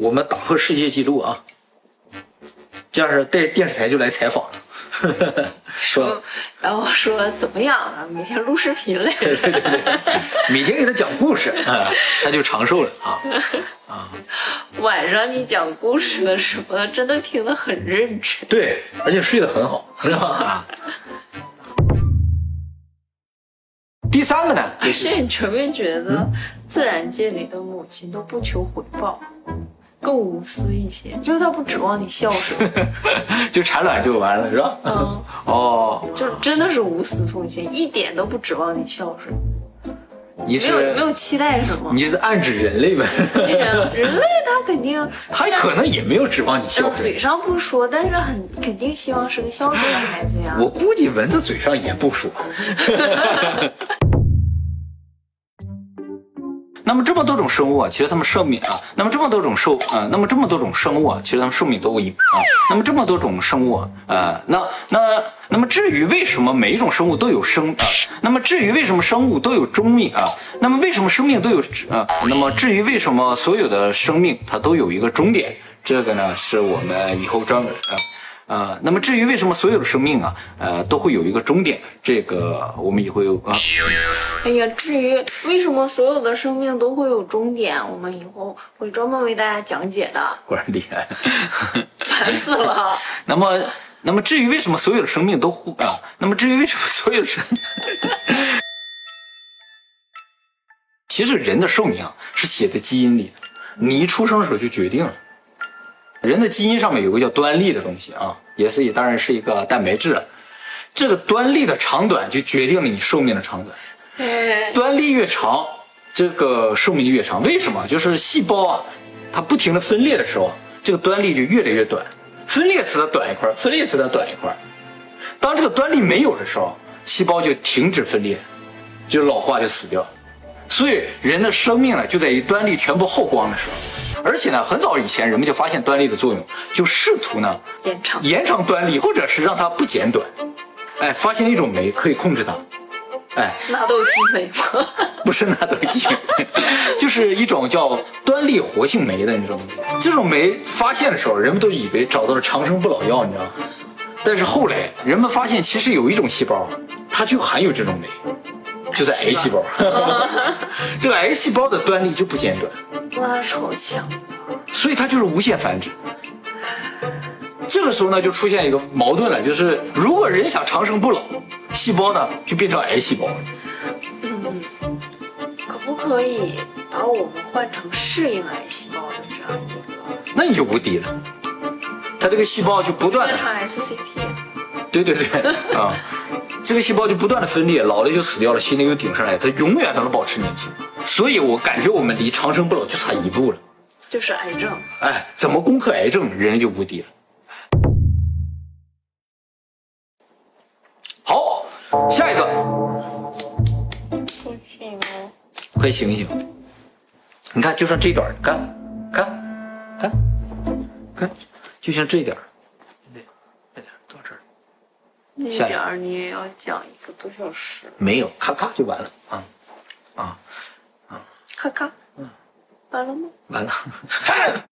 我们打破世界纪录啊！这样是电电视台就来采访了，是吧？然后说怎么样啊？每天录视频来 对对对，每天给他讲故事啊，他就长寿了啊啊。晚上你讲故事的时候，他真的听得很认真。对，而且睡得很好，是吧？啊。第三个呢，就是你全面觉得自然界里的母亲都不求回报，更无私一些，就是他不指望你孝顺，就产卵就完了，是吧？嗯，哦，就真的是无私奉献，一点都不指望你孝顺，你没有没有期待什么。你是暗指人类呗？对呀，人类他肯定，他可能也没有指望你孝顺。嗯嘴上不说，但是很肯定希望是个孝顺的孩子呀。我估计蚊子嘴上也不说。那么这么多种生物啊，其实它们寿命啊，那么这么多种寿啊，那么这么多种生物啊，其实它们寿命都一啊，那么这么多种生物啊，呃，那那那么至于为什么每一种生物都有生啊，那么至于为什么生物都有终命啊，那么为什么生命都有啊，那么至于为什么所有的生命它都有一个终点，这个呢是我们以后专门啊。呃，那么至于为什么所有的生命啊，呃，都会有一个终点，这个我们以后有啊，哎呀，至于为什么所有的生命都会有终点，我们以后会专门为大家讲解的。果然厉害。烦死了！那么，那么至于为什么所有的生命都互啊，那么至于为什么所有的生，其实人的寿命啊是写在基因里的，你一出生的时候就决定了。人的基因上面有个叫端粒的东西啊，也是也当然是一个蛋白质了。这个端粒的长短就决定了你寿命的长短。端粒越长，这个寿命就越长。为什么？就是细胞啊，它不停的分裂的时候，这个端粒就越来越短，分裂次它短一块儿，分裂次它短一块儿。当这个端粒没有的时候，细胞就停止分裂，就老化就死掉。所以人的生命呢，就在于端粒全部耗光的时候。而且呢，很早以前人们就发现端粒的作用，就试图呢延长。延长端粒，或者是让它不减短。哎，发现一种酶可以控制它。哎，纳豆激酶吗？不是纳豆激酶，就是一种叫端粒活性酶的，你知道吗？这种酶发现的时候，人们都以为找到了长生不老药，你知道吗？但是后来人们发现，其实有一种细胞，它就含有这种酶，就在癌细胞。这个癌细胞的端粒就不间断，哇，超强！所以它就是无限繁殖。这个时候呢，就出现一个矛盾了，就是如果人想长生不老，细胞呢就变成癌细胞了。可不可以把我们换成适应癌细胞的这样一个，那你就无敌了。它这个细胞就不断的变成 SCP？对对对，啊，这个细胞就不断的分裂，老了就死掉了，新的又顶上来，它永远都能保持年轻。所以我感觉我们离长生不老就差一步了。就是癌症。哎，怎么攻克癌症，人类就无敌了。下一个，不行哦。快醒一醒！你看，就剩这一段儿，看，看，看，看，就像这点儿，对，这点儿到这儿，那下点儿你也要讲一个多小时，没有，咔咔就完了。啊啊啊，咔咔，嗯，完了吗？完了。